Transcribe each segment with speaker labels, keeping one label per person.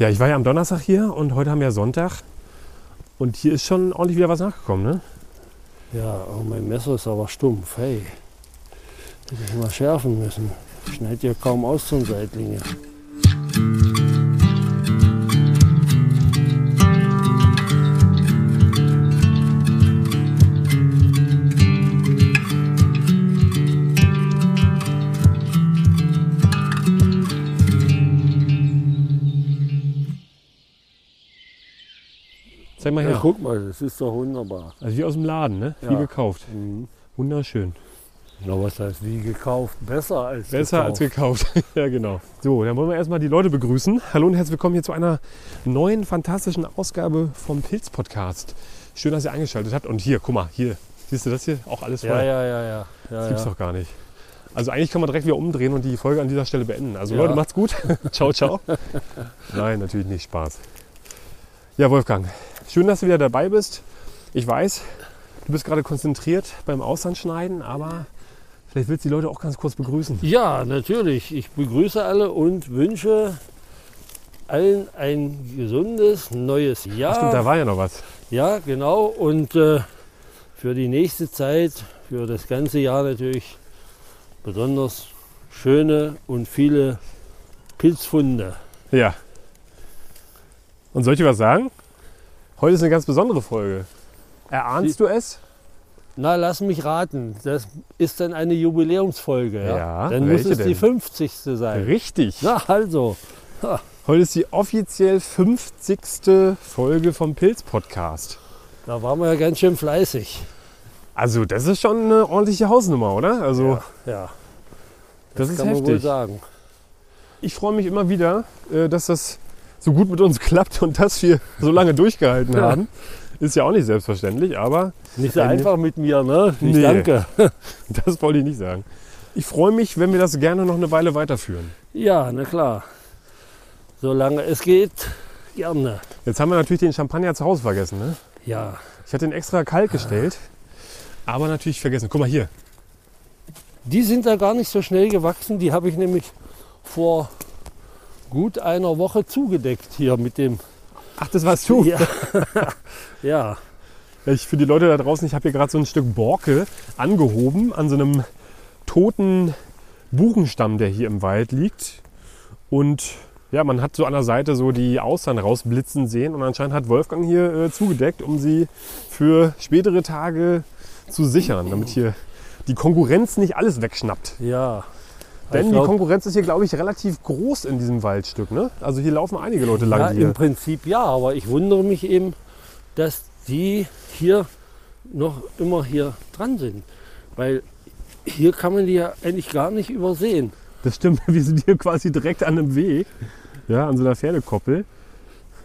Speaker 1: Ja, ich war ja am Donnerstag hier und heute haben wir Sonntag. Und hier ist schon ordentlich wieder was nachgekommen, ne?
Speaker 2: Ja, oh, mein Messer ist aber stumpf. Hey, hätte ich mal schärfen müssen. Schneidet ja kaum aus zum Seitlinge.
Speaker 1: Zeig mal
Speaker 2: Ja,
Speaker 1: her.
Speaker 2: guck mal, das ist doch wunderbar.
Speaker 1: Also wie aus dem Laden, ne? Wie
Speaker 2: Ja.
Speaker 1: gekauft.
Speaker 2: Mhm.
Speaker 1: Wunderschön.
Speaker 2: Na, was heißt wie gekauft? Besser als
Speaker 1: Besser als
Speaker 2: gekauft.
Speaker 1: gekauft. ja, genau. So, dann wollen wir erstmal die Leute begrüßen. Hallo und herzlich willkommen hier zu einer neuen fantastischen Ausgabe vom Pilz-Podcast. Schön, dass ihr eingeschaltet habt. Und hier, guck mal, hier. Siehst du das hier? Auch alles voll.
Speaker 2: Ja, ja, ja, ja. ja,
Speaker 1: Das gibt's
Speaker 2: ja.
Speaker 1: doch gar nicht. Also eigentlich kann man direkt wieder umdrehen und die Folge an dieser Stelle beenden. Also
Speaker 2: Ja.
Speaker 1: Leute, macht's gut. ciao, ciao. Nein, natürlich nicht. Spaß. Ja, Wolfgang, schön, dass du wieder dabei bist. Ich weiß, du bist gerade konzentriert beim Auslandschneiden, aber vielleicht willst du die Leute auch ganz kurz begrüßen.
Speaker 2: Ja, natürlich. Ich begrüße alle und wünsche allen ein gesundes neues Jahr.
Speaker 1: Stimmt, da war ja noch was.
Speaker 2: Ja, genau. Und äh, für die nächste Zeit, für das ganze Jahr natürlich besonders schöne und viele Pilzfunde.
Speaker 1: Ja. Und soll ich was sagen? Heute ist eine ganz besondere Folge. Erahnst du es?
Speaker 2: Na, lass mich raten. Das ist dann eine Jubiläumsfolge. Ja,
Speaker 1: Ja,
Speaker 2: dann muss es die
Speaker 1: denn?
Speaker 2: 50. sein.
Speaker 1: Richtig.
Speaker 2: Na, also.
Speaker 1: Heute ist die offiziell 50. Folge vom Pilz-Podcast.
Speaker 2: Da waren wir ja ganz schön fleißig.
Speaker 1: Also, das ist schon eine ordentliche Hausnummer, oder? Also,
Speaker 2: ja, ja.
Speaker 1: das, ist
Speaker 2: kann man wohl
Speaker 1: heftig.
Speaker 2: sagen.
Speaker 1: Ich freue mich immer wieder, äh, dass das so gut mit uns klappt und dass wir so lange durchgehalten
Speaker 2: Ja.
Speaker 1: haben. Ist ja auch nicht selbstverständlich, aber
Speaker 2: Nicht so einfach mit mir, ne?
Speaker 1: Nee.
Speaker 2: danke.
Speaker 1: das wollte ich nicht sagen. Ich freue mich, wenn wir das gerne noch eine Weile weiterführen.
Speaker 2: Ja, na klar. Solange es geht, gerne.
Speaker 1: Jetzt haben wir natürlich den Champagner zu Hause vergessen. Ne?
Speaker 2: Ja,
Speaker 1: Ich hatte ihn extra kalt gestellt, aber natürlich vergessen. Guck mal hier.
Speaker 2: die sind da gar nicht so schnell gewachsen. Die habe ich nämlich vor gut einer Woche zugedeckt hier mit dem.
Speaker 1: Ach, das warst du.
Speaker 2: Ja. ja,
Speaker 1: Ich für die Leute da draußen, ich habe hier gerade so ein Stück Borke angehoben an so einem toten Buchenstamm, der hier im Wald liegt. Und ja, man hat so an der Seite so die Austern rausblitzen sehen und anscheinend hat Wolfgang hier äh, zugedeckt, um sie für spätere Tage zu sichern, damit hier die Konkurrenz nicht alles wegschnappt.
Speaker 2: ja.
Speaker 1: Denn
Speaker 2: Ich
Speaker 1: die
Speaker 2: glaub-
Speaker 1: Konkurrenz ist hier, glaube ich, relativ groß in diesem Waldstück. Ne? Also hier laufen einige Leute lang.
Speaker 2: Ja, im
Speaker 1: hier.
Speaker 2: Prinzip ja, aber ich wundere mich eben, dass die hier noch immer hier dran sind. Weil hier kann man die ja eigentlich gar nicht übersehen.
Speaker 1: Das stimmt, wir sind hier quasi direkt an einem Weg, ja, an so einer Pferdekoppel.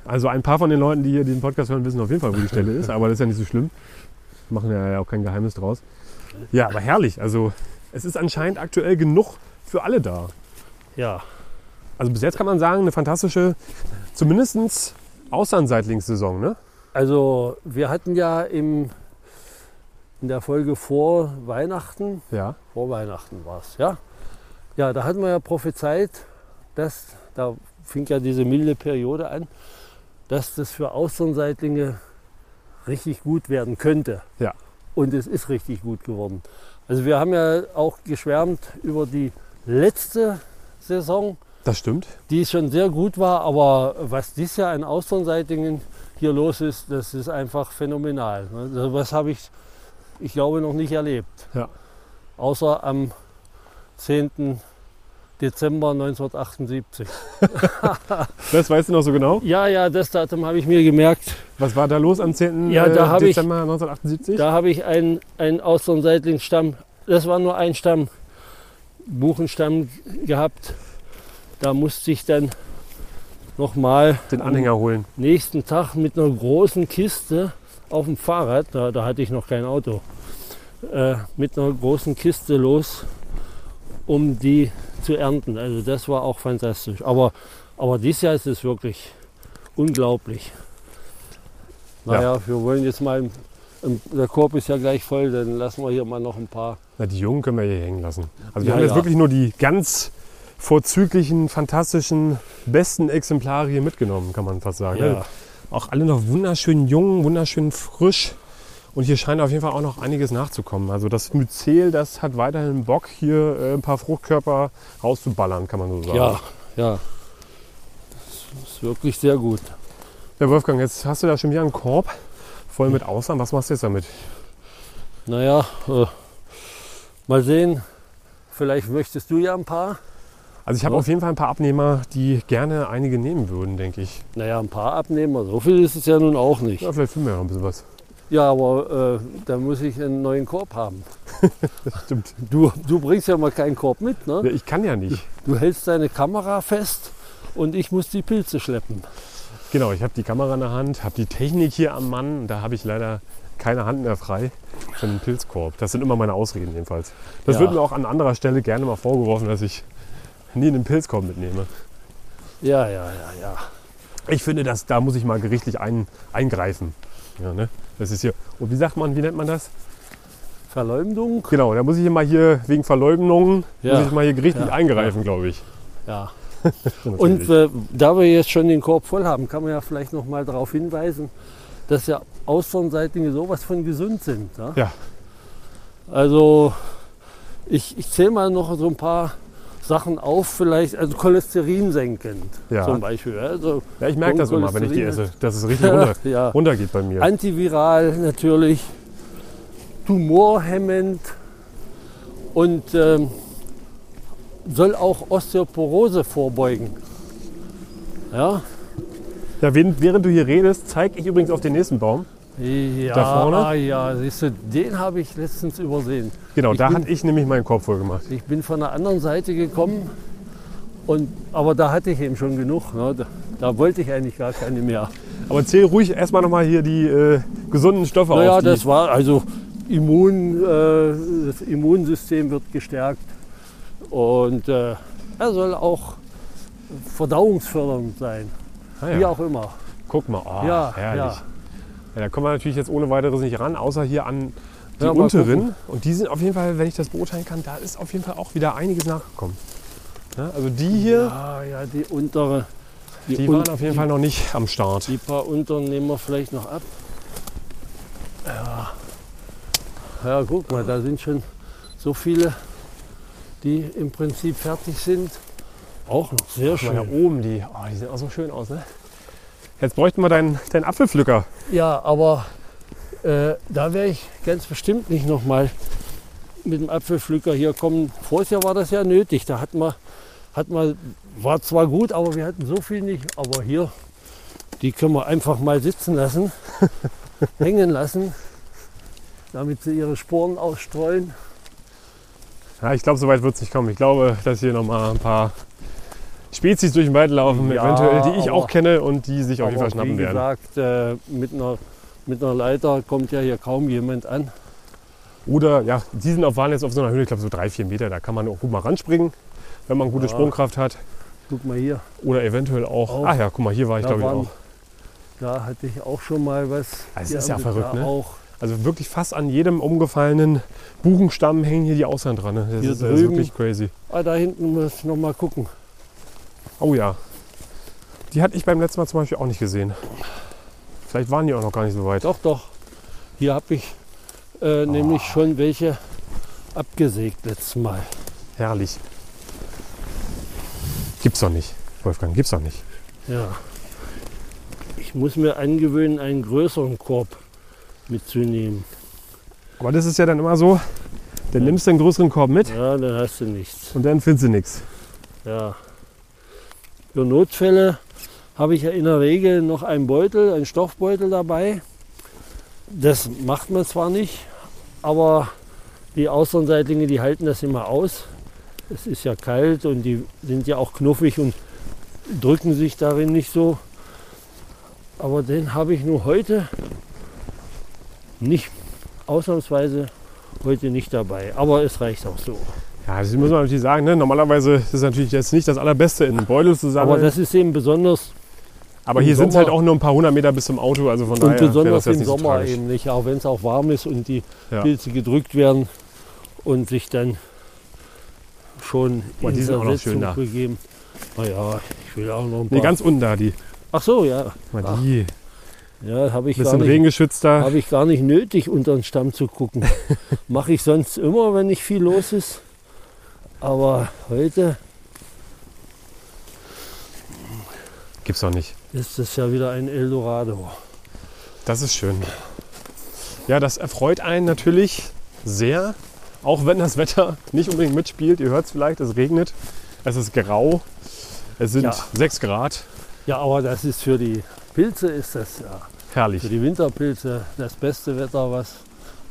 Speaker 1: Also ein paar von den Leuten, die hier den Podcast hören, wissen auf jeden Fall, wo die Stelle ist, aber das ist ja nicht so schlimm. Machen ja auch kein Geheimnis draus. Ja, aber herrlich. Also es ist anscheinend aktuell genug für alle da.
Speaker 2: Ja,
Speaker 1: Also bis jetzt kann man sagen, eine fantastische, zumindest Auslandseitlingssaison, ne?
Speaker 2: also wir hatten ja im, in der Folge vor Weihnachten,
Speaker 1: Ja.
Speaker 2: vor Weihnachten war es, ja? Ja, da hatten wir ja prophezeit, dass, da fing ja diese milde Periode an, dass das für Austernseitlinge richtig gut werden könnte.
Speaker 1: Ja.
Speaker 2: Und es ist richtig gut geworden. Also wir haben ja auch geschwärmt über die letzte Saison,
Speaker 1: Das stimmt.
Speaker 2: die schon sehr gut war, aber was dieses Jahr in Austernseitingen hier los ist, das ist einfach phänomenal. Also was habe ich, ich glaube, noch nicht erlebt.
Speaker 1: Ja.
Speaker 2: Außer am 10. Dezember 1978.
Speaker 1: Das weißt du noch so genau?
Speaker 2: Ja, ja, das Datum habe ich mir gemerkt.
Speaker 1: Was war da los am 10.
Speaker 2: Ja,
Speaker 1: äh,
Speaker 2: hab ich-
Speaker 1: Dezember 1978?
Speaker 2: Da habe ich einen, einen Austernseitlingsstamm, das war nur ein Stamm, Buchenstamm gehabt. Da musste ich dann nochmal
Speaker 1: Den Anhänger holen.
Speaker 2: nächsten Tag mit einer großen Kiste auf dem Fahrrad, da, da hatte ich noch kein Auto, äh, mit einer großen Kiste los, um die zu ernten. Also das war auch fantastisch. Aber, aber dieses Jahr ist es wirklich unglaublich. Naja, wir wollen jetzt mal, der Korb ist ja gleich voll, dann lassen wir hier mal noch ein paar.
Speaker 1: Na, die Jungen können wir hier hängen lassen. Also wir
Speaker 2: Ja,
Speaker 1: haben jetzt
Speaker 2: ja.
Speaker 1: wirklich nur die ganz vorzüglichen, fantastischen, besten Exemplare hier mitgenommen, kann man fast sagen.
Speaker 2: Ja.
Speaker 1: Auch alle noch wunderschön jung, wunderschön frisch. Und hier scheint auf jeden Fall auch noch einiges nachzukommen. Also das Myzel, das hat weiterhin Bock, hier äh, ein paar Fruchtkörper rauszuballern, kann man so sagen.
Speaker 2: Ja, ja. Das ist wirklich sehr gut.
Speaker 1: Ja, Wolfgang, jetzt hast du da schon wieder einen Korb voll mit Aussagen. Was machst du jetzt damit?
Speaker 2: Naja, äh, mal sehen. Vielleicht möchtest du ja ein paar.
Speaker 1: Also ich habe
Speaker 2: Ja.
Speaker 1: auf jeden Fall ein paar Abnehmer, die gerne einige nehmen würden, denke ich.
Speaker 2: Naja, ein paar Abnehmer. So viel ist es ja nun auch nicht.
Speaker 1: Ja, vielleicht finden wir ja ein bisschen was.
Speaker 2: Ja, aber äh, da muss ich einen neuen Korb haben.
Speaker 1: Das stimmt.
Speaker 2: Du, du bringst ja mal keinen Korb mit, ne?
Speaker 1: Ja, ich kann ja nicht.
Speaker 2: Du hältst deine Kamera fest und ich muss die Pilze schleppen.
Speaker 1: Genau, ich habe die Kamera in der Hand, habe die Technik hier am Mann. und Da habe ich leider keine Hand mehr frei für den Pilzkorb. Das sind immer meine Ausreden jedenfalls. Das
Speaker 2: Ja.
Speaker 1: wird mir auch an anderer Stelle gerne mal vorgeworfen, dass ich nie einen Pilzkorb mitnehme.
Speaker 2: Ja, ja, ja, ja.
Speaker 1: Ich finde, dass, da muss ich mal gerichtlich ein, eingreifen. Ja, ne? Das ist hier. Und wie sagt man, wie nennt man das?
Speaker 2: Verleumdung?
Speaker 1: Genau, da muss ich mal hier wegen Verleumdungen,
Speaker 2: Ja.
Speaker 1: muss ich mal hier gerichtlich
Speaker 2: Ja.
Speaker 1: eingreifen, glaube ich.
Speaker 2: Ja. Und äh, da wir jetzt schon den Korb voll haben, kann man ja vielleicht noch mal darauf hinweisen, dass ja Austernseitlinge sowas von gesund sind. Ne?
Speaker 1: Ja.
Speaker 2: Also ich, ich zähle mal noch so ein paar Sachen auf, vielleicht, also Cholesterin senkend
Speaker 1: Ja.
Speaker 2: zum Beispiel. Also,
Speaker 1: ja, ich merke das immer, wenn ich die esse, dass es richtig runter,
Speaker 2: ja.
Speaker 1: runtergeht bei mir.
Speaker 2: Antiviral natürlich, tumorhemmend und ähm, soll auch Osteoporose vorbeugen. Ja,
Speaker 1: Ja, während, während du hier redest, zeige ich übrigens auf den nächsten Baum.
Speaker 2: ja,
Speaker 1: Da vorne?
Speaker 2: ah, ja, siehst du, den habe ich letztens übersehen.
Speaker 1: Genau,
Speaker 2: Ich
Speaker 1: da
Speaker 2: bin-
Speaker 1: hatte ich nämlich meinen Korb voll gemacht.
Speaker 2: Ich bin von der anderen Seite gekommen, und, aber da hatte ich eben schon genug. Ne? Da, da wollte ich eigentlich gar keine mehr.
Speaker 1: Aber zähl ruhig erstmal nochmal hier die äh, gesunden Stoffe
Speaker 2: Naja,
Speaker 1: auf. Die,
Speaker 2: das war also Immun, äh, das Immunsystem wird gestärkt und äh, er soll auch verdauungsfördernd sein,
Speaker 1: ah,
Speaker 2: wie
Speaker 1: ja.
Speaker 2: auch immer.
Speaker 1: Guck mal, oh,
Speaker 2: Ja,
Speaker 1: herrlich.
Speaker 2: ja.
Speaker 1: Ja. da kommen wir natürlich jetzt ohne weiteres nicht ran, außer hier an die unteren. Und die sind auf jeden Fall, wenn ich das beurteilen kann, da ist auf jeden Fall auch wieder einiges nachgekommen. Also die hier,
Speaker 2: Ja, ja, die untere.
Speaker 1: die
Speaker 2: un-
Speaker 1: waren auf jeden Fall noch nicht am Start.
Speaker 2: Die paar unteren nehmen wir vielleicht noch ab. Ja. Ja, guck mal, da sind schon so viele, die im Prinzip fertig sind. Auch noch sehr
Speaker 1: da
Speaker 2: schön.
Speaker 1: oben, die, oh, die sehen auch so schön aus, ne? Jetzt bräuchten wir deinen, deinen Apfelpflücker.
Speaker 2: Ja, aber äh, da werde ich ganz bestimmt nicht nochmal mit dem Apfelpflücker hier kommen. Vorher Jahr war das ja nötig. Da hatten wir, hatten wir, war zwar gut, aber wir hatten so viel nicht. Aber hier, die können wir einfach mal sitzen lassen, hängen lassen, damit sie ihre Sporen ausstreuen.
Speaker 1: Ja, ich glaube, so weit wird es nicht kommen. Ich glaube, dass hier noch mal ein paar Spezies durch den Wald laufen,
Speaker 2: Ja,
Speaker 1: eventuell, die ich
Speaker 2: aber-
Speaker 1: auch kenne und die sich auf jeden Fall schnappen
Speaker 2: wie
Speaker 1: werden.
Speaker 2: gesagt, äh, mit, einer, mit einer Leiter kommt ja hier kaum jemand an.
Speaker 1: Oder ja, die sind auf, waren jetzt auf so einer Höhe, ich glaube so drei, vier Meter. Da kann man auch gut mal ranspringen, wenn man gute
Speaker 2: Ja.
Speaker 1: Sprungkraft hat.
Speaker 2: Guck mal hier,
Speaker 1: Oder eventuell auch.
Speaker 2: Auch.
Speaker 1: Ach ja, guck mal, hier war ich glaube ich auch.
Speaker 2: da hatte ich auch schon mal was.
Speaker 1: Das
Speaker 2: Die
Speaker 1: ist ja verrückt, ne?
Speaker 2: Auch
Speaker 1: Also wirklich fast an jedem umgefallenen Buchenstamm hängen hier die Ausland dran. Ne? Das ist, das ist wirklich crazy.
Speaker 2: Ah, da hinten muss ich noch mal gucken.
Speaker 1: Oh ja. Die hatte ich beim letzten Mal zum Beispiel auch nicht gesehen. Vielleicht waren die auch noch gar nicht so weit.
Speaker 2: Doch, doch. Hier habe ich äh, nämlich schon welche abgesägt letztes Mal.
Speaker 1: Herrlich. Gibt's doch nicht, Wolfgang, gibt's doch nicht.
Speaker 2: Ja. Ich muss mir angewöhnen, einen größeren Korb mitzunehmen.
Speaker 1: Aber das ist ja dann immer so, dann nimmst du einen größeren Korb mit
Speaker 2: Ja, dann hast du nichts.
Speaker 1: und dann findest du nichts.
Speaker 2: Ja. Für Notfälle habe ich ja in der Regel noch einen Beutel, einen Stoffbeutel dabei. Das macht man zwar nicht, aber die Außenseitlinge, die halten das immer aus. Es ist ja kalt und die sind ja auch knuffig und drücken sich darin nicht so. Aber den habe ich nur heute nicht, ausnahmsweise heute nicht dabei. Aber es reicht auch so.
Speaker 1: Ja, das muss man natürlich sagen. Ne? Normalerweise ist es natürlich jetzt nicht das Allerbeste, in einen Beutel zu sammeln.
Speaker 2: Aber das ist eben besonders
Speaker 1: Aber hier sind es halt auch nur ein paar hundert Meter bis zum Auto. Also von
Speaker 2: Und
Speaker 1: daher wäre
Speaker 2: besonders im
Speaker 1: so
Speaker 2: Sommer
Speaker 1: tragisch.
Speaker 2: eben nicht, auch wenn es auch warm ist und die
Speaker 1: Ja.
Speaker 2: Pilze gedrückt werden und sich dann schon
Speaker 1: Boah, die
Speaker 2: in
Speaker 1: sind auch noch schön da.
Speaker 2: begeben. Naja, ich will auch noch ein
Speaker 1: Nee,
Speaker 2: paar.
Speaker 1: ganz unten da, die.
Speaker 2: Ach so, ja.
Speaker 1: Mal die.
Speaker 2: Ja, habe ich, gar
Speaker 1: Bisschen
Speaker 2: nicht- hab ich gar nicht nötig, unter den Stamm zu gucken. Mache ich sonst immer, wenn nicht viel los ist. Aber heute
Speaker 1: Gibt's doch nicht.
Speaker 2: ist es ja wieder ein Eldorado.
Speaker 1: Das ist schön. Ja, das erfreut einen natürlich sehr. Auch wenn das Wetter nicht unbedingt mitspielt. Ihr hört es vielleicht, es regnet. Es ist grau. Es sind
Speaker 2: Ja.
Speaker 1: 6 Grad.
Speaker 2: Ja, aber das ist für die Pilze ist das ja
Speaker 1: Herrlich.
Speaker 2: für die Winterpilze das beste Wetter, was,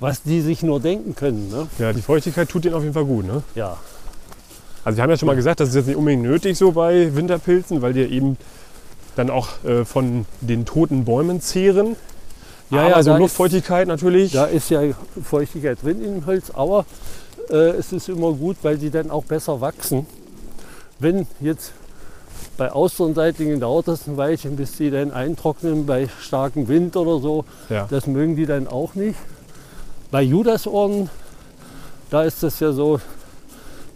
Speaker 2: was die sich nur denken können. Ne?
Speaker 1: Ja, die Feuchtigkeit tut denen auf jeden Fall gut. Ne?
Speaker 2: Ja,
Speaker 1: Also wir haben ja schon mal gesagt, das ist jetzt nicht unbedingt nötig so bei Winterpilzen, weil die ja eben dann auch äh, von den toten Bäumen zehren.
Speaker 2: Ja,
Speaker 1: Aber
Speaker 2: ja,
Speaker 1: so
Speaker 2: da ist-
Speaker 1: Luftfeuchtigkeit natürlich.
Speaker 2: da ist ja Feuchtigkeit drin im Holz, aber äh, es ist immer gut, weil die dann auch besser wachsen. Wenn jetzt bei Austernseitigen dauert das ein Weilchen, bis die dann eintrocknen bei starkem Wind oder so.
Speaker 1: Ja.
Speaker 2: Das mögen die dann auch nicht. Bei Judasohren, da ist das ja so,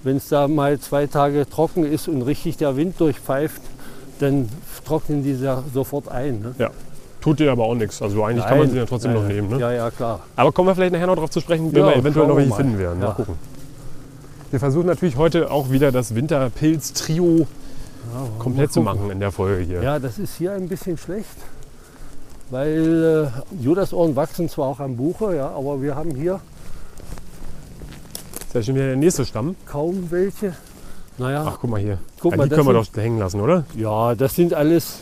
Speaker 2: wenn es da mal zwei Tage trocken ist und richtig der Wind durchpfeift, dann trocknen die ja sofort ein. Ne?
Speaker 1: Tut dir aber auch nichts. Also eigentlich kann man
Speaker 2: Nein.
Speaker 1: sie ja trotzdem
Speaker 2: Ja,
Speaker 1: noch
Speaker 2: ja.
Speaker 1: nehmen. Ne?
Speaker 2: Ja, ja, klar.
Speaker 1: Aber kommen wir vielleicht nachher noch darauf zu sprechen, wenn
Speaker 2: Ja,
Speaker 1: wir eventuell noch welche
Speaker 2: mal.
Speaker 1: finden werden. Mal
Speaker 2: Ja.
Speaker 1: gucken. Wir versuchen natürlich heute auch wieder das Winterpilz-Trio komplett zu machen in der Folge hier.
Speaker 2: Ja, das ist hier ein bisschen schlecht, weil äh, Judasohren wachsen zwar auch am Buche, ja, aber wir haben hier
Speaker 1: Das ist ja schon wieder der nächste Stamm.
Speaker 2: kaum welche. Naja,
Speaker 1: Ach, guck mal hier.
Speaker 2: guck
Speaker 1: ja,
Speaker 2: mal,
Speaker 1: die
Speaker 2: das
Speaker 1: können wir
Speaker 2: sind,
Speaker 1: doch hängen lassen, oder?
Speaker 2: ja, das sind alles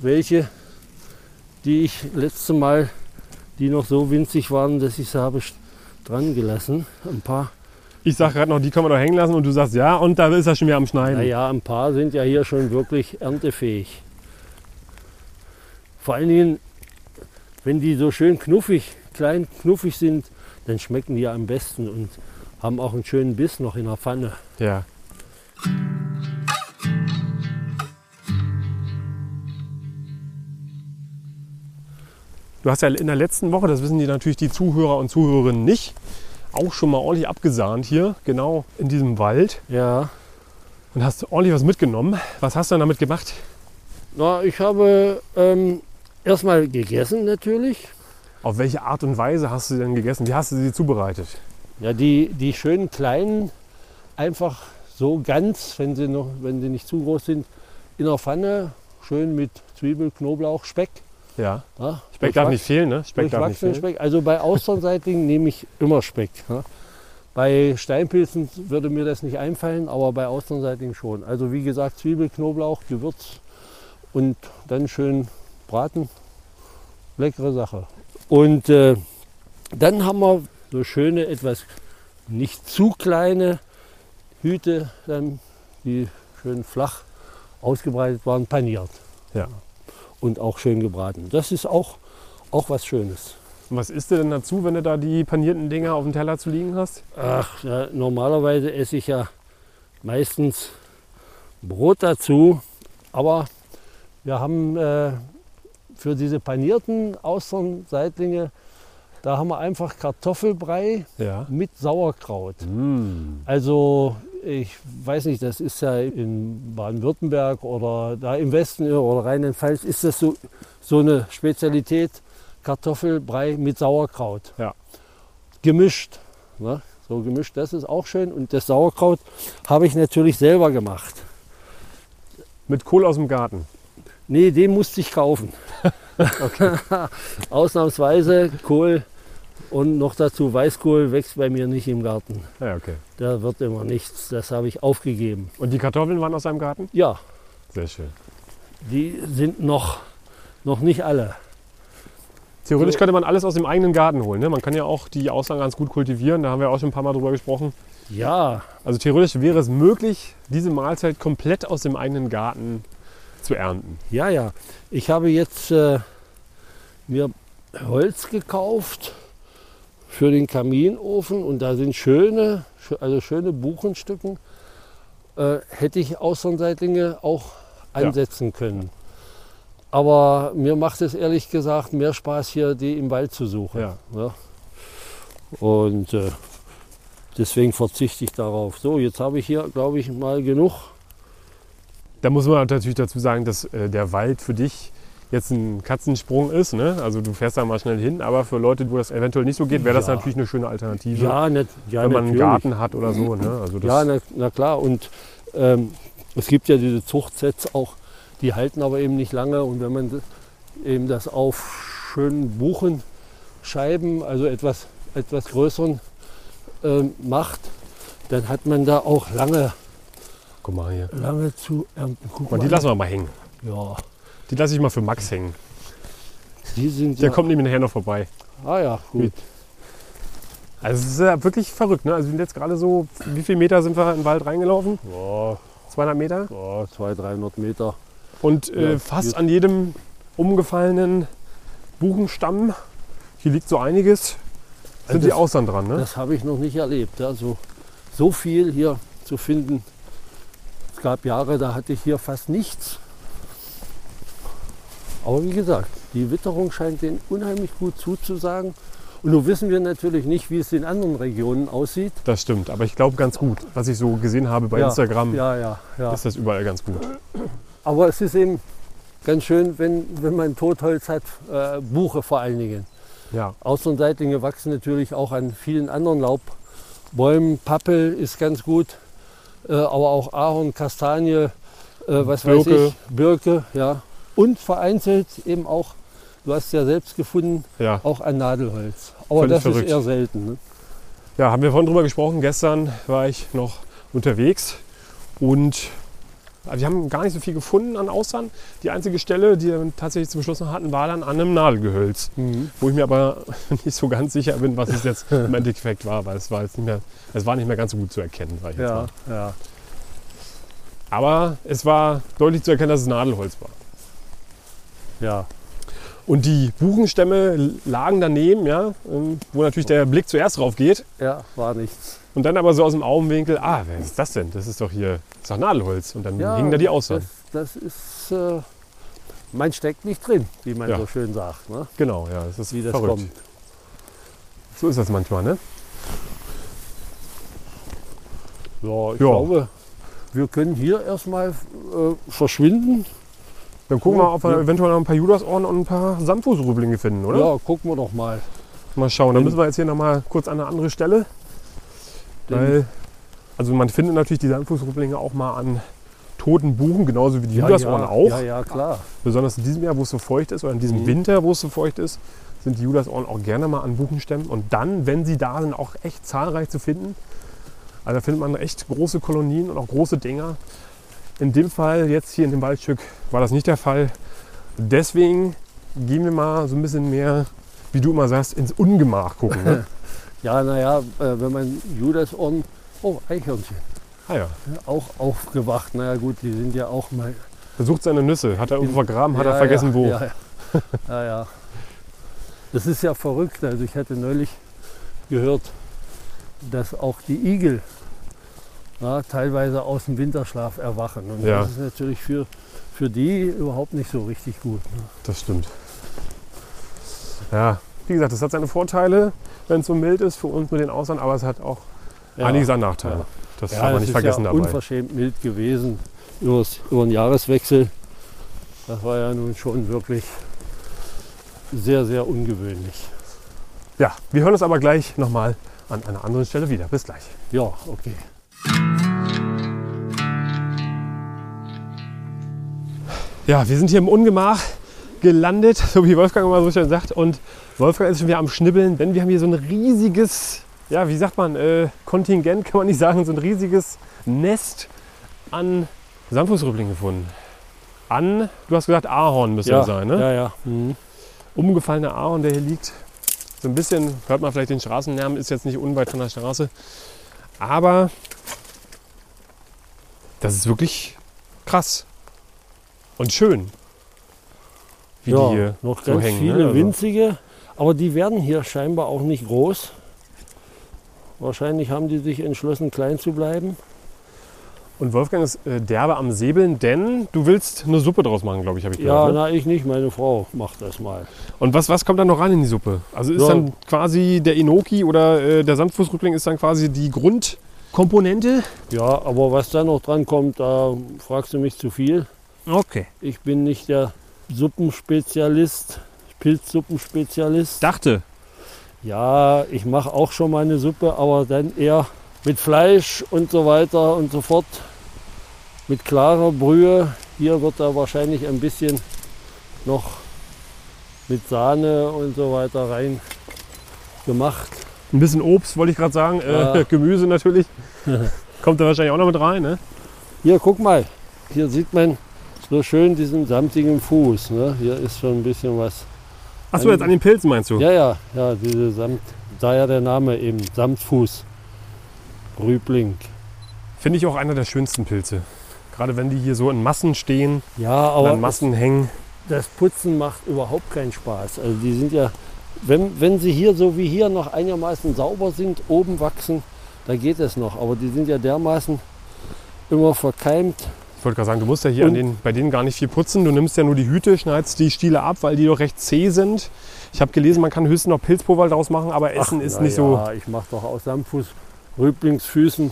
Speaker 2: welche, die ich letzte Mal, die noch so winzig waren, dass ich sie habe dran gelassen. Ein paar,
Speaker 1: Ich sag gerade noch, die können wir doch hängen lassen und du sagst ja und da ist er schon wieder am Schneiden.
Speaker 2: naja, ein paar sind ja hier schon wirklich erntefähig. Vor allen Dingen, wenn die so schön knuffig, klein knuffig sind, dann schmecken die ja am besten und haben auch einen schönen Biss noch in der Pfanne.
Speaker 1: Ja. Du hast ja in der letzten Woche, das wissen die natürlich die Zuhörer und Zuhörerinnen nicht, auch schon mal ordentlich abgesahnt hier, genau in diesem Wald.
Speaker 2: Ja,
Speaker 1: Und hast ordentlich was mitgenommen. Was hast du denn damit gemacht?
Speaker 2: na, ich habe ähm, erstmal gegessen natürlich.
Speaker 1: Auf welche Art und Weise hast du denn gegessen? Wie hast du sie zubereitet?
Speaker 2: Ja, die, die schönen kleinen, einfach so ganz, wenn sie, noch, wenn sie nicht zu groß sind, in der Pfanne, schön mit Zwiebel, Knoblauch, Speck.
Speaker 1: Ja.
Speaker 2: Ja,
Speaker 1: Speck darf nicht fehlen, ne? Speck darf nicht fehlen.
Speaker 2: Speck. Also bei Austernseitigen nehme ich immer Speck. Ja. Bei Steinpilzen würde mir das nicht einfallen, aber bei Austernseitigen schon. Also wie gesagt, Zwiebel, Knoblauch, Gewürz und dann schön braten. Leckere Sache. Und äh, dann haben wir so schöne, etwas nicht zu kleine Hüte, dann, die schön flach ausgebreitet waren, paniert.
Speaker 1: Ja.
Speaker 2: Und auch schön gebraten. Das ist auch, auch was Schönes.
Speaker 1: Und was isst du denn dazu, wenn du da die panierten Dinger auf dem Teller zu liegen hast?
Speaker 2: Ach, ja, normalerweise esse ich ja meistens Brot dazu, aber wir haben äh, für diese panierten Austernseitlinge, da haben wir einfach Kartoffelbrei
Speaker 1: Ja.
Speaker 2: mit Sauerkraut.
Speaker 1: Mm.
Speaker 2: Also ich weiß nicht, das ist ja in Baden-Württemberg oder da im Westen oder Rheinland-Pfalz ist das so, so eine Spezialität, Kartoffelbrei mit Sauerkraut.
Speaker 1: Ja.
Speaker 2: Gemischt. Ne? So gemischt, das ist auch schön. Und das Sauerkraut habe ich natürlich selber gemacht.
Speaker 1: Mit Kohl aus dem Garten.
Speaker 2: Nee, den musste ich kaufen. Ausnahmsweise Kohl und noch dazu Weißkohl wächst bei mir nicht im Garten.
Speaker 1: Ja, okay.
Speaker 2: Da wird immer nichts. Das habe ich aufgegeben.
Speaker 1: Und die Kartoffeln waren aus deinem Garten?
Speaker 2: Ja,
Speaker 1: Sehr schön.
Speaker 2: die sind noch, noch nicht alle.
Speaker 1: Theoretisch
Speaker 2: So.
Speaker 1: könnte man alles aus dem eigenen Garten holen. Ne? Man kann ja auch die Ausland ganz gut kultivieren. Da haben wir auch schon ein paar Mal drüber gesprochen.
Speaker 2: Ja,
Speaker 1: Also theoretisch wäre es möglich, diese Mahlzeit komplett aus dem eigenen Garten zu ernten.
Speaker 2: ja, ja. Ich habe jetzt äh, mir Holz gekauft für den Kaminofen und da sind schöne, schö- also schöne Buchenstücken. Äh, hätte ich Außenseitlinge auch
Speaker 1: Ja.
Speaker 2: einsetzen können. Aber mir macht es ehrlich gesagt mehr Spaß, hier die im Wald zu suchen.
Speaker 1: Ja.
Speaker 2: Ja. Und äh, deswegen verzichte ich darauf. So, jetzt habe ich hier, glaube ich, mal genug.
Speaker 1: Da muss man natürlich dazu sagen, dass äh, der Wald für dich jetzt ein Katzensprung ist. Ne? Also du fährst da mal schnell hin, aber für Leute, wo das eventuell nicht so geht, wäre das
Speaker 2: Ja.
Speaker 1: natürlich eine schöne Alternative,
Speaker 2: Ja, nicht, ja
Speaker 1: wenn man einen
Speaker 2: natürlich.
Speaker 1: Garten hat oder so. Ne? Also
Speaker 2: Ja, na, na klar. Und ähm, es gibt ja diese Zuchtsets auch, die halten aber eben nicht lange. Und wenn man eben das auf schönen Buchenscheiben, also etwas, etwas größeren ähm, macht, dann hat man da auch lange,
Speaker 1: guck mal hier.
Speaker 2: lange zu ernten. Guck
Speaker 1: Und die lassen wir mal hängen.
Speaker 2: ja,
Speaker 1: Die lasse ich mal für Max hängen.
Speaker 2: die sind
Speaker 1: Der
Speaker 2: ja.
Speaker 1: kommt nämlich nachher noch vorbei.
Speaker 2: Ah ja, gut.
Speaker 1: Also es ist ja wirklich verrückt. Ne? Also wir sind jetzt gerade so, wie viele Meter sind wir in den Wald reingelaufen?
Speaker 2: Ja,
Speaker 1: 200 Meter.
Speaker 2: ja, 200, 300 Meter.
Speaker 1: Und äh,
Speaker 2: Ja,
Speaker 1: fast
Speaker 2: gut.
Speaker 1: an jedem umgefallenen Buchenstamm, hier liegt so einiges, sind
Speaker 2: Also
Speaker 1: die
Speaker 2: das-
Speaker 1: Austern dran. Ne?
Speaker 2: Das habe ich noch nicht erlebt. Also so viel hier zu finden. Es gab Jahre, da hatte ich hier fast nichts. Aber wie gesagt, die Witterung scheint denen unheimlich gut zuzusagen. Und nun wissen wir natürlich nicht, wie es in anderen Regionen aussieht.
Speaker 1: Das stimmt, aber ich glaube ganz gut. Was ich so gesehen habe bei
Speaker 2: Ja,
Speaker 1: Instagram,
Speaker 2: Ja, ja, ja.
Speaker 1: ist das überall ganz gut.
Speaker 2: Aber es ist eben ganz schön, wenn, wenn man Totholz hat, äh, Buche vor allen Dingen.
Speaker 1: Ja,
Speaker 2: Außenseitlinge wachsen natürlich auch an vielen anderen Laubbäumen. Pappel ist ganz gut, äh, aber auch Ahorn, Kastanie, äh, was weiß
Speaker 1: Birke.
Speaker 2: ich, Birke, ja. Und vereinzelt eben auch, du hast ja selbst gefunden,
Speaker 1: ja.
Speaker 2: auch an Nadelholz. Aber
Speaker 1: Völlig
Speaker 2: das
Speaker 1: verrückt.
Speaker 2: ist eher selten. Ne?
Speaker 1: Ja, haben wir vorhin drüber gesprochen. Gestern war ich noch unterwegs und wir haben gar nicht so viel gefunden an Austern. Die einzige Stelle, die wir tatsächlich zum Schluss noch hatten, war dann an einem Nadelgehölz. Wo ich mir aber nicht so ganz sicher bin, was es jetzt im Endeffekt war, weil es war jetzt nicht mehr, es war nicht mehr ganz so gut zu erkennen, sag ich jetzt mal.
Speaker 2: Ja, ja.
Speaker 1: Aber es war deutlich zu erkennen, dass es Nadelholz war.
Speaker 2: Ja.
Speaker 1: Und die Buchenstämme lagen daneben, ja, ähm, wo natürlich der Blick zuerst drauf geht.
Speaker 2: Ja, war nichts.
Speaker 1: Und dann aber so aus dem Augenwinkel, ah, wer ist das denn? Das ist doch hier, das ist doch Nadelholz. Und dann
Speaker 2: Ja,
Speaker 1: hingen da die Austern.
Speaker 2: Das, das ist, äh, man steckt nicht drin, wie man
Speaker 1: Ja.
Speaker 2: so schön sagt, ne?
Speaker 1: Genau, ja, das ist
Speaker 2: wie das
Speaker 1: verrückt.
Speaker 2: kommt.
Speaker 1: So ist das manchmal, ne?
Speaker 2: Ja, ich
Speaker 1: Ja.
Speaker 2: glaube, wir können hier erstmal äh, verschwinden.
Speaker 1: Dann gucken wir,
Speaker 2: Ja,
Speaker 1: ob wir
Speaker 2: ja.
Speaker 1: eventuell noch ein paar Judasohren und ein paar Samtfußrüblinge finden, oder?
Speaker 2: Ja, gucken wir doch mal.
Speaker 1: Mal schauen. Dann müssen wir jetzt hier nochmal kurz an eine andere Stelle. Weil, also man findet natürlich die Sandfußrüblinge auch mal an toten Buchen, genauso wie die Judasohren
Speaker 2: ja,
Speaker 1: auch.
Speaker 2: Ja, ja, klar.
Speaker 1: Besonders in diesem Jahr, wo es so feucht ist, oder in diesem
Speaker 2: Mhm.
Speaker 1: Winter, wo es so feucht ist, sind die Judasohren auch gerne mal an Buchenstämmen. Und dann, wenn sie da sind, auch echt zahlreich zu finden. Also da findet man echt große Kolonien und auch große Dinger. In dem Fall, jetzt hier in dem Waldstück, war das nicht der Fall. Deswegen gehen wir mal so ein bisschen mehr, wie du immer sagst, ins Ungemach gucken. Ne?
Speaker 2: Ja, naja, äh, wenn man Judasohren, oh, Eichhörnchen,
Speaker 1: ah ja,
Speaker 2: auch aufgewacht. Naja gut, die sind ja auch mal...
Speaker 1: versucht seine Nüsse. Hat er irgendwo vergraben, hat
Speaker 2: ja,
Speaker 1: er vergessen
Speaker 2: ja,
Speaker 1: wo.
Speaker 2: Ja, ja. ja, ja. Das ist ja verrückt. Also ich hatte neulich gehört, dass auch die Igel ja, teilweise aus dem Winterschlaf erwachen. Und
Speaker 1: Ja.
Speaker 2: das ist natürlich für, für die überhaupt nicht so richtig gut. Ne?
Speaker 1: Das stimmt. Ja, wie gesagt, das hat seine Vorteile, wenn es so mild ist für uns mit den Ausland, aber es hat auch
Speaker 2: Ja.
Speaker 1: einiges an Nachteilen.
Speaker 2: Ja.
Speaker 1: Das
Speaker 2: Ja,
Speaker 1: darf man nicht
Speaker 2: ist
Speaker 1: vergessen
Speaker 2: ja
Speaker 1: dabei.
Speaker 2: unverschämt mild gewesen übers, über den Jahreswechsel. Das war ja nun schon wirklich sehr, sehr ungewöhnlich.
Speaker 1: Ja, wir hören uns aber gleich nochmal an einer anderen Stelle wieder. Bis gleich.
Speaker 2: Ja, okay.
Speaker 1: Ja, wir sind hier im Ungemach gelandet, so wie Wolfgang immer so schön sagt. Und Wolfgang ist schon wieder am Schnibbeln, denn wir haben hier so ein riesiges, ja, wie sagt man, äh, Kontingent kann man nicht sagen, so ein riesiges Nest an Samtfußrübling gefunden. An, du hast gesagt, Ahorn müsste
Speaker 2: Ja,
Speaker 1: das sein, ne?
Speaker 2: ja, ja. Mhm.
Speaker 1: umgefallener Ahorn, der hier liegt. So ein bisschen, hört man vielleicht den Straßenlärm, ist jetzt nicht unweit von der Straße. Aber das ist wirklich krass und schön, wie
Speaker 2: ja,
Speaker 1: die hier
Speaker 2: noch
Speaker 1: so
Speaker 2: ganz
Speaker 1: hängen.
Speaker 2: viele
Speaker 1: ne? Also,
Speaker 2: winzige, aber die werden hier scheinbar auch nicht groß. Wahrscheinlich haben die sich entschlossen, klein zu bleiben.
Speaker 1: Und Wolfgang ist äh, derbe am Säbeln, denn du willst eine Suppe draus machen, glaube ich, habe ich
Speaker 2: Ja,
Speaker 1: gehört. ne?
Speaker 2: na, ich nicht, meine Frau macht das mal.
Speaker 1: Und was, was kommt dann noch rein in die Suppe? Also ist
Speaker 2: Ja.
Speaker 1: dann quasi der Enoki oder äh, der Sandfußrückling ist dann quasi die Grundkomponente?
Speaker 2: Ja, aber was da noch dran kommt, da fragst du mich zu viel.
Speaker 1: Okay.
Speaker 2: Ich bin nicht der Suppenspezialist, Pilzsuppenspezialist.
Speaker 1: Dachte.
Speaker 2: Ja, ich mache auch schon mal eine Suppe, aber dann eher mit Fleisch und so weiter und so fort. Mit klarer Brühe. Hier wird da wahrscheinlich ein bisschen noch mit Sahne und so weiter rein gemacht.
Speaker 1: Ein bisschen Obst, wollte ich gerade sagen. Äh,
Speaker 2: Ja.
Speaker 1: Gemüse natürlich. kommt da wahrscheinlich auch noch mit rein, ne?
Speaker 2: Hier, guck mal. Hier sieht man so schön diesen samtigen Fuß. Ne? Hier ist schon ein bisschen was.
Speaker 1: Achso, jetzt an den Pilzen meinst du?
Speaker 2: Ja, ja, ja, diese Samt, daher der Name eben, Samtfuß. Rübling.
Speaker 1: Finde ich auch einer der schönsten Pilze. Gerade wenn die hier so in Massen stehen,
Speaker 2: Ja,
Speaker 1: aber in Massen hängen.
Speaker 2: das Putzen macht überhaupt keinen Spaß. Also die sind ja, wenn, wenn sie hier so wie hier noch einigermaßen sauber sind, oben wachsen, da geht es noch. Aber die sind ja dermaßen immer verkeimt.
Speaker 1: Ich wollte gerade sagen, du musst ja hier den, bei denen gar nicht viel putzen. Du nimmst ja nur die Hüte, schneidest die Stiele ab, weil die doch recht zäh sind. Ich habe gelesen, man kann höchstens noch Pilzpulver daraus machen, aber Essen ist
Speaker 2: na
Speaker 1: nicht so.
Speaker 2: Ja, ich mache doch aus Samtfuß Rüblingsfüßen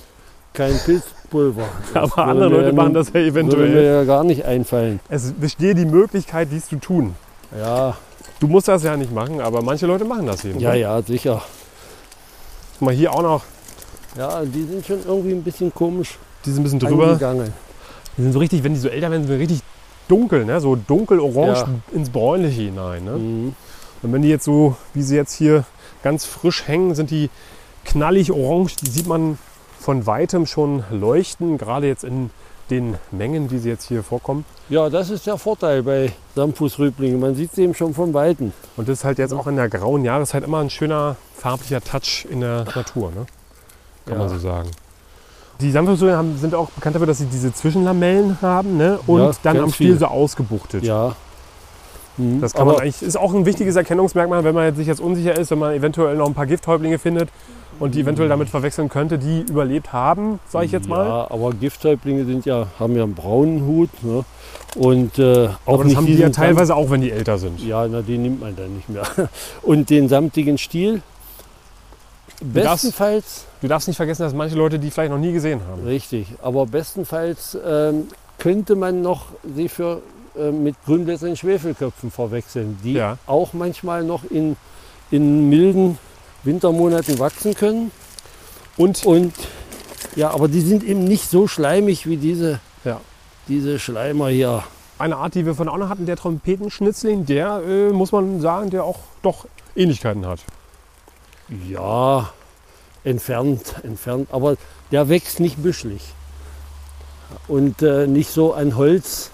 Speaker 2: kein Pilzpulver. Das
Speaker 1: Aber
Speaker 2: würde
Speaker 1: andere Leute
Speaker 2: ja
Speaker 1: machen das ja
Speaker 2: Würde
Speaker 1: eventuell.
Speaker 2: mir ja gar nicht einfallen.
Speaker 1: Es besteht die Möglichkeit, dies zu tun.
Speaker 2: Ja,
Speaker 1: Du musst das ja nicht machen, aber manche Leute machen das eben.
Speaker 2: ja, ja, sicher.
Speaker 1: Guck Mal hier auch noch,
Speaker 2: Ja, die sind schon irgendwie ein bisschen komisch
Speaker 1: die sind ein bisschen drüber.
Speaker 2: angegangen.
Speaker 1: Die sind so richtig, wenn die so älter werden, sind die richtig dunkel, ne? so dunkel-orange
Speaker 2: Ja.
Speaker 1: ins Bräunliche hinein. Ne?
Speaker 2: Mhm.
Speaker 1: Und wenn die jetzt so, wie sie jetzt hier ganz frisch hängen, sind die knallig orange. Die sieht man von weitem schon leuchten, gerade jetzt in den Mengen, wie sie jetzt hier vorkommen.
Speaker 2: Ja, das ist der Vorteil bei Samtfußrüblingen. Man sieht sie eben schon von Weitem.
Speaker 1: Und das ist halt jetzt auch in der grauen Jahreszeit immer ein schöner farblicher Touch in der Natur, ne? kann
Speaker 2: Ja.
Speaker 1: man so sagen. Die haben- sind auch bekannt dafür, dass sie diese Zwischenlamellen haben ne? und
Speaker 2: Ja,
Speaker 1: dann am Stiel
Speaker 2: viele.
Speaker 1: so ausgebuchtet.
Speaker 2: Ja. Mhm.
Speaker 1: Das kann
Speaker 2: Aber
Speaker 1: man eigentlich, ist auch ein wichtiges Erkennungsmerkmal, wenn man jetzt sich jetzt unsicher ist, wenn man eventuell noch ein paar Gifthäuptlinge findet und die eventuell damit verwechseln könnte, die überlebt haben, sage ich jetzt mal.
Speaker 2: Ja, aber Gifthäuptlinge sind ja, haben ja einen braunen Hut. Ne? Und äh, auch
Speaker 1: Aber das
Speaker 2: nicht
Speaker 1: haben die ja
Speaker 2: Samt-
Speaker 1: teilweise auch, wenn die älter sind.
Speaker 2: Ja, na, die nimmt man dann nicht mehr. Und den samtigen Stiel. Bestenfalls,
Speaker 1: Du darfst nicht vergessen, dass manche Leute die vielleicht noch nie gesehen haben.
Speaker 2: richtig, aber bestenfalls ähm, könnte man noch sie für, äh, mit grünblättrigen Schwefelköpfen verwechseln, die
Speaker 1: Ja.
Speaker 2: auch manchmal noch in, in milden Wintermonaten wachsen können.
Speaker 1: Und
Speaker 2: Und ja, aber die sind eben nicht so schleimig wie diese,
Speaker 1: Ja.
Speaker 2: diese Schleimer hier.
Speaker 1: eine Art, die wir von auch noch hatten, der Trompetenschnitzling, der äh, muss man sagen, der auch doch Ähnlichkeiten hat.
Speaker 2: Ja, entfernt, entfernt. Aber der wächst nicht büschelig. Und äh, nicht so an Holz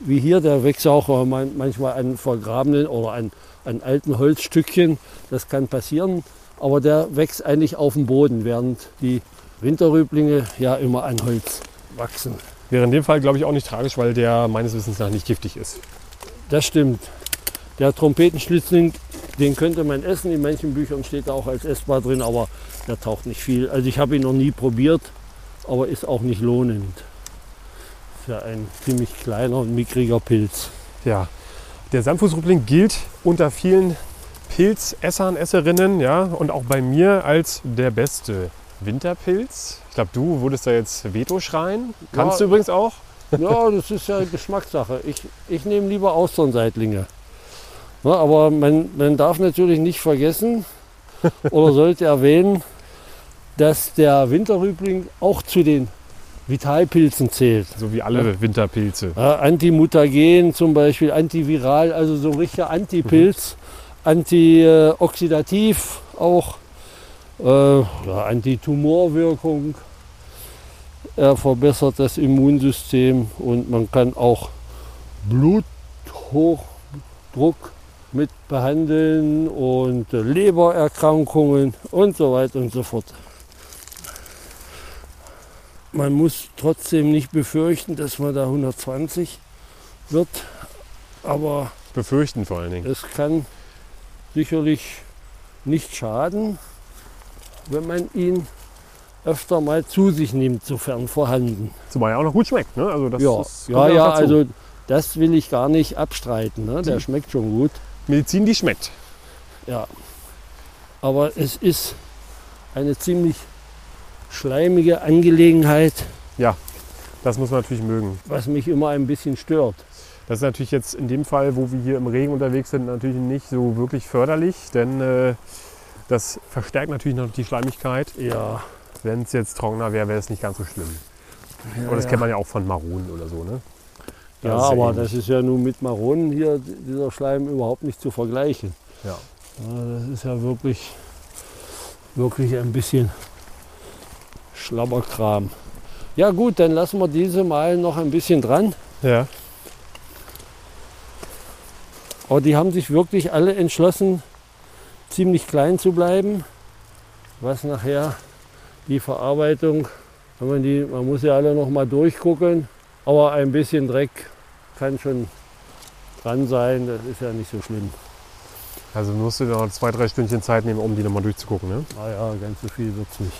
Speaker 2: wie hier. Der wächst auch äh, man- manchmal an vergrabenen oder an, an alten Holzstückchen. Das kann passieren. Aber der wächst eigentlich auf dem Boden, während die Winterrüblinge ja immer an Holz wachsen.
Speaker 1: Wäre in dem Fall, glaube ich, auch nicht tragisch, weil der meines Wissens nach nicht giftig ist.
Speaker 2: Das stimmt. Der Trompetenschlitzling, den könnte man essen. In manchen Büchern steht er auch als essbar drin, aber der taucht nicht viel. Also ich habe ihn noch nie probiert, aber ist auch nicht lohnend. Ist ja ein ziemlich kleiner und mickriger Pilz.
Speaker 1: Ja, der Sandfußrübling gilt unter vielen Pilzessern, Esserinnen, ja, und auch bei mir als der beste Winterpilz. Ich glaube, du würdest da jetzt Veto schreien. Kannst
Speaker 2: Ja.
Speaker 1: du übrigens auch.
Speaker 2: Ja, das ist ja Geschmackssache. Ich, ich nehme lieber Austernseitlinge. Ja, aber man, man darf natürlich nicht vergessen oder sollte erwähnen, dass der Winterrübling auch zu den Vitalpilzen zählt.
Speaker 1: So wie alle Winterpilze.
Speaker 2: Ja, Antimutagen zum Beispiel, antiviral, also so ein richtiger Antipilz, antioxidativ auch, äh, ja, Antitumorwirkung. Er verbessert das Immunsystem und man kann auch Bluthochdruck mit behandeln und Lebererkrankungen und so weiter und so fort. Man muss trotzdem nicht befürchten, dass man da 120 wird, aber
Speaker 1: Befürchten vor allen Dingen.
Speaker 2: es kann sicherlich nicht schaden, wenn man ihn öfter mal zu sich nimmt, sofern vorhanden.
Speaker 1: Zumal er auch noch gut schmeckt. Ne? Also das
Speaker 2: ja,
Speaker 1: ist,
Speaker 2: ja, ja, also das will ich gar nicht abstreiten. Ne? Der
Speaker 1: Die-
Speaker 2: schmeckt schon gut.
Speaker 1: Medizin, die schmeckt.
Speaker 2: Ja. Aber es ist eine ziemlich schleimige Angelegenheit,
Speaker 1: Das muss man natürlich mögen.
Speaker 2: was mich immer ein bisschen stört.
Speaker 1: Das ist natürlich jetzt in dem Fall, wo wir hier im Regen unterwegs sind, natürlich nicht so wirklich förderlich, denn äh, das verstärkt natürlich noch die Schleimigkeit.
Speaker 2: Ja.
Speaker 1: Wenn es jetzt trockener wäre, wäre es nicht ganz so schlimm. Aber das
Speaker 2: ja.
Speaker 1: kennt man ja auch von Maronen oder so. Ne?
Speaker 2: Ja,
Speaker 1: Das ist
Speaker 2: aber
Speaker 1: ähnlich.
Speaker 2: das ist ja nun mit Maronen hier, dieser Schleim, überhaupt nicht zu vergleichen.
Speaker 1: Ja.
Speaker 2: Ja, das ist ja wirklich, wirklich ein bisschen Schlabberkram. Ja gut, dann lassen wir diese mal noch ein bisschen dran.
Speaker 1: Ja.
Speaker 2: Aber die haben sich wirklich alle entschlossen, ziemlich klein zu bleiben, was nachher die Verarbeitung, wenn man, die, man muss ja alle noch mal durchgucken, aber ein bisschen Dreck kann schon dran sein, das ist ja nicht so schlimm.
Speaker 1: Also musst du noch zwei, drei Stündchen Zeit nehmen, um die nochmal durchzugucken. Ne?
Speaker 2: Naja, ganz so viel wird es nicht.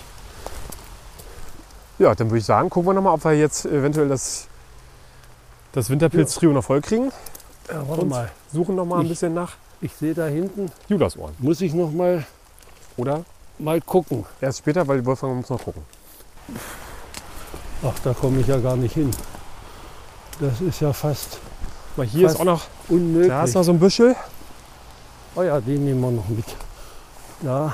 Speaker 1: Ja, dann würde ich sagen, gucken wir nochmal, ob wir jetzt eventuell das, das Winterpilz-Trio noch voll kriegen.
Speaker 2: Ja, warte
Speaker 1: Und?
Speaker 2: mal,
Speaker 1: Suchen nochmal ein
Speaker 2: Ich-
Speaker 1: bisschen nach
Speaker 2: ich sehe da hinten,
Speaker 1: Judasohren.
Speaker 2: muss ich noch mal,
Speaker 1: Oder
Speaker 2: mal gucken.
Speaker 1: erst später, weil Wolfgang muss noch gucken.
Speaker 2: Ach, da komme ich ja gar nicht hin. Das ist ja fast
Speaker 1: Mal hier
Speaker 2: Fast
Speaker 1: ist auch noch,
Speaker 2: unmöglich.
Speaker 1: da ist noch so ein Büschel.
Speaker 2: Oh ja, den nehmen wir noch mit. Ja,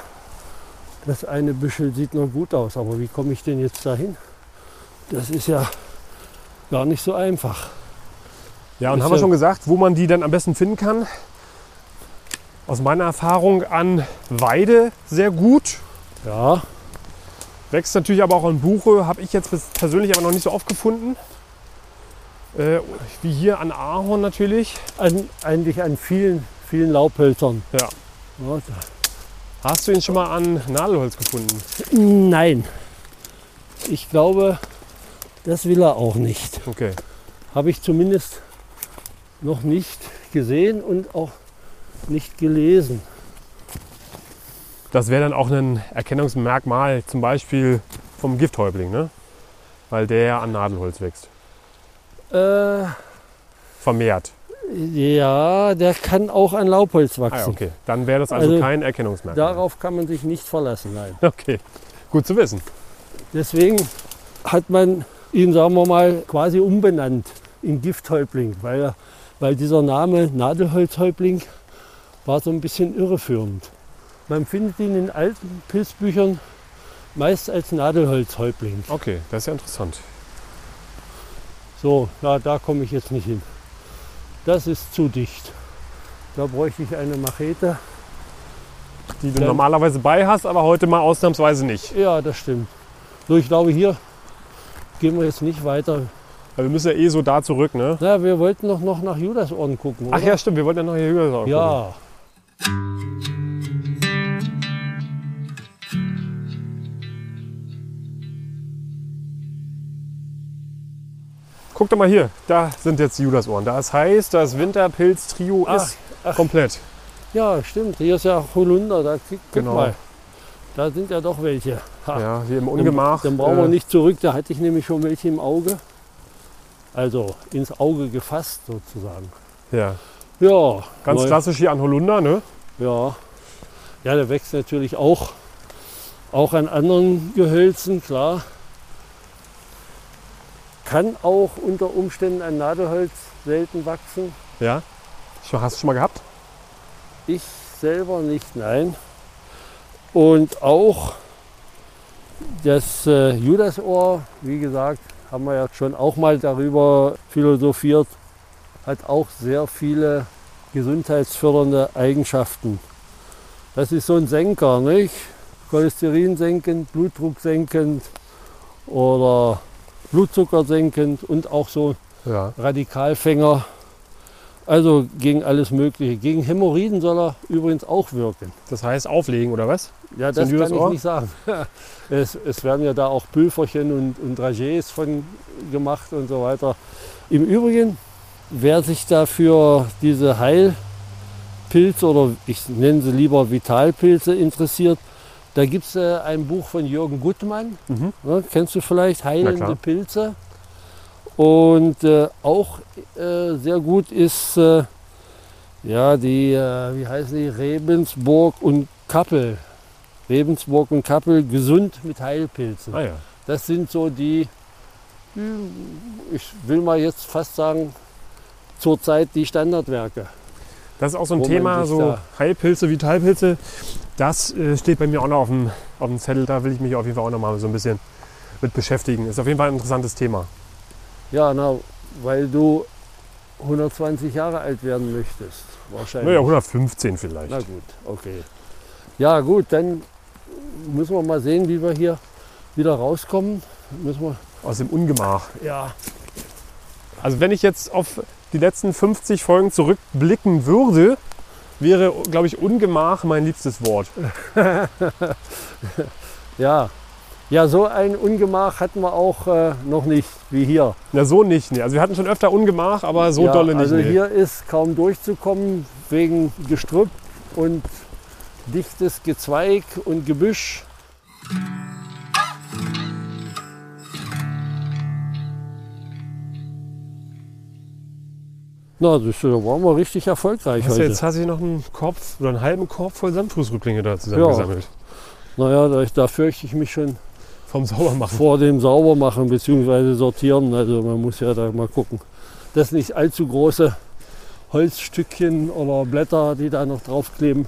Speaker 2: das eine Büschel sieht noch gut aus, aber wie komme ich denn jetzt dahin? Das ist ja gar nicht so einfach.
Speaker 1: Ja, und
Speaker 2: Ist
Speaker 1: haben wir schon gesagt, wo man die dann am besten finden kann? Aus meiner Erfahrung an Weide sehr gut.
Speaker 2: Ja,
Speaker 1: Wächst natürlich aber auch an Buche, habe ich jetzt persönlich aber noch nicht so oft gefunden. Äh, wie hier an Ahorn natürlich.
Speaker 2: an, eigentlich an vielen, vielen Laubhölzern.
Speaker 1: Ja.
Speaker 2: Ja,
Speaker 1: Hast du ihn schon mal an Nadelholz gefunden?
Speaker 2: Nein, ich glaube, das will er auch nicht.
Speaker 1: Okay.
Speaker 2: Habe ich zumindest noch nicht gesehen und auch nicht gelesen.
Speaker 1: Das wäre dann auch ein Erkennungsmerkmal, zum Beispiel vom Gifthäubling, ne? Weil der ja an Nadelholz wächst.
Speaker 2: Äh,
Speaker 1: Vermehrt.
Speaker 2: Ja, der kann auch an Laubholz
Speaker 1: Ah,
Speaker 2: wachsen.
Speaker 1: okay. Dann wäre das also,
Speaker 2: Also,
Speaker 1: kein Erkennungsmerkmal.
Speaker 2: Darauf kann man sich nicht verlassen, nein.
Speaker 1: Okay. Gut zu wissen.
Speaker 2: Deswegen hat man ihn, sagen wir mal, quasi umbenannt in Gifthäuptling, weil, er- weil dieser Name Nadelholzhäuptling war so ein bisschen irreführend. Man findet ihn in alten Pilzbüchern meist als Nadelholzhäuptling.
Speaker 1: Okay, das ist ja interessant.
Speaker 2: So, ja, da komme ich jetzt nicht hin. Das ist zu dicht. Da bräuchte ich eine Machete.
Speaker 1: Die du
Speaker 2: Dann-
Speaker 1: normalerweise bei hast, aber heute mal ausnahmsweise nicht.
Speaker 2: Ja, das stimmt. So, ich glaube, hier gehen wir jetzt nicht weiter.
Speaker 1: Weil wir müssen ja eh so da zurück, ne?
Speaker 2: Na, wir wollten doch noch nach Judasohren gucken, oder?
Speaker 1: Ach ja, stimmt, wir wollten ja noch hier höher sagen.
Speaker 2: Ja,
Speaker 1: Guck doch mal hier, da sind jetzt die Judasohren. Das heißt, das Winterpilz-Trio ist
Speaker 2: ach.
Speaker 1: komplett.
Speaker 2: ja, stimmt. Hier ist ja Holunder. Da, guck
Speaker 1: Genau.
Speaker 2: mal. Da sind ja doch welche. Ha.
Speaker 1: Ja, hier im
Speaker 2: Dann-
Speaker 1: Ungemach.
Speaker 2: Dann brauchen
Speaker 1: äh,
Speaker 2: wir nicht zurück. Da hatte ich nämlich schon welche im Auge. Also ins Auge gefasst sozusagen.
Speaker 1: Ja,
Speaker 2: Ja,
Speaker 1: ganz
Speaker 2: neu-
Speaker 1: klassisch hier an Holunder, ne?
Speaker 2: Ja, ja, der wächst natürlich auch, auch an anderen Gehölzen, klar. Kann auch unter Umständen an Nadelholz selten wachsen.
Speaker 1: Ja. Hast du schon mal gehabt?
Speaker 2: Ich selber nicht, nein. Und auch das äh, Judasohr, wie gesagt, haben wir ja schon auch mal darüber philosophiert, hat auch sehr viele gesundheitsfördernde Eigenschaften. Das ist so ein Senker, nicht? Cholesterin senkend, Blutdruck senkend oder Blutzucker senkend und auch so
Speaker 1: Ja.
Speaker 2: Radikalfänger. Also gegen alles Mögliche. Gegen Hämorrhoiden soll er übrigens auch wirken.
Speaker 1: Das heißt auflegen, oder was?
Speaker 2: Ja, das kann ich nicht sagen. es, es werden ja da auch Pülferchen und, und Dragés von gemacht und so weiter. Im Übrigen, wer sich dafür diese Heilpilze oder ich nenne sie lieber Vitalpilze interessiert, Da gibt es äh, ein Buch von Jürgen Gutmann,
Speaker 1: Mhm.
Speaker 2: ne, kennst du vielleicht. Heilende Pilze. Und äh, auch äh, sehr gut ist äh, ja die, äh, wie heißen die, Rebensburg und Kappel. Rebensburg und Kappel, gesund mit Heilpilzen.
Speaker 1: Ah ja.
Speaker 2: Das sind so die, hm, ich will mal jetzt fast sagen, zurzeit die Standardwerke.
Speaker 1: Das ist auch so ein Thema, so Heilpilze, Vitalpilze. Das äh, steht bei mir auch noch auf dem, auf dem Zettel. Da will ich mich auf jeden Fall auch noch mal so ein bisschen mit beschäftigen. Ist auf jeden Fall ein interessantes Thema.
Speaker 2: Ja, na, weil du 120 Jahre alt werden möchtest. Wahrscheinlich.
Speaker 1: Naja, 115 vielleicht.
Speaker 2: Na gut, okay. Ja gut, dann müssen wir mal sehen, wie wir hier wieder rauskommen. Müssen wir,
Speaker 1: Aus dem Ungemach.
Speaker 2: ja,
Speaker 1: Also wenn ich jetzt auf die letzten 50 Folgen zurückblicken würde, wäre, glaube ich, Ungemach mein liebstes Wort.
Speaker 2: ja. Ja, so ein Ungemach hatten wir auch äh, noch nicht, wie hier.
Speaker 1: Na so nicht. Nee. Also wir hatten schon öfter Ungemach, aber so
Speaker 2: ja,
Speaker 1: dolle nicht.
Speaker 2: Also
Speaker 1: nee.
Speaker 2: hier ist kaum durchzukommen wegen Gestrüpp und dichtes Gezweig und Gebüsch. Na, das ist, da waren wir richtig erfolgreich
Speaker 1: Hast du
Speaker 2: heute.
Speaker 1: jetzt hast du noch einen Korb oder einen halben Korb voll Sandfußrücklinge da zusammengesammelt.
Speaker 2: Naja, da, da fürchte ich mich schon
Speaker 1: Vom Saubermachen.
Speaker 2: vor dem Saubermachen bzw. sortieren. Also man muss ja da mal gucken, dass nicht allzu große Holzstückchen oder Blätter, die da noch draufkleben,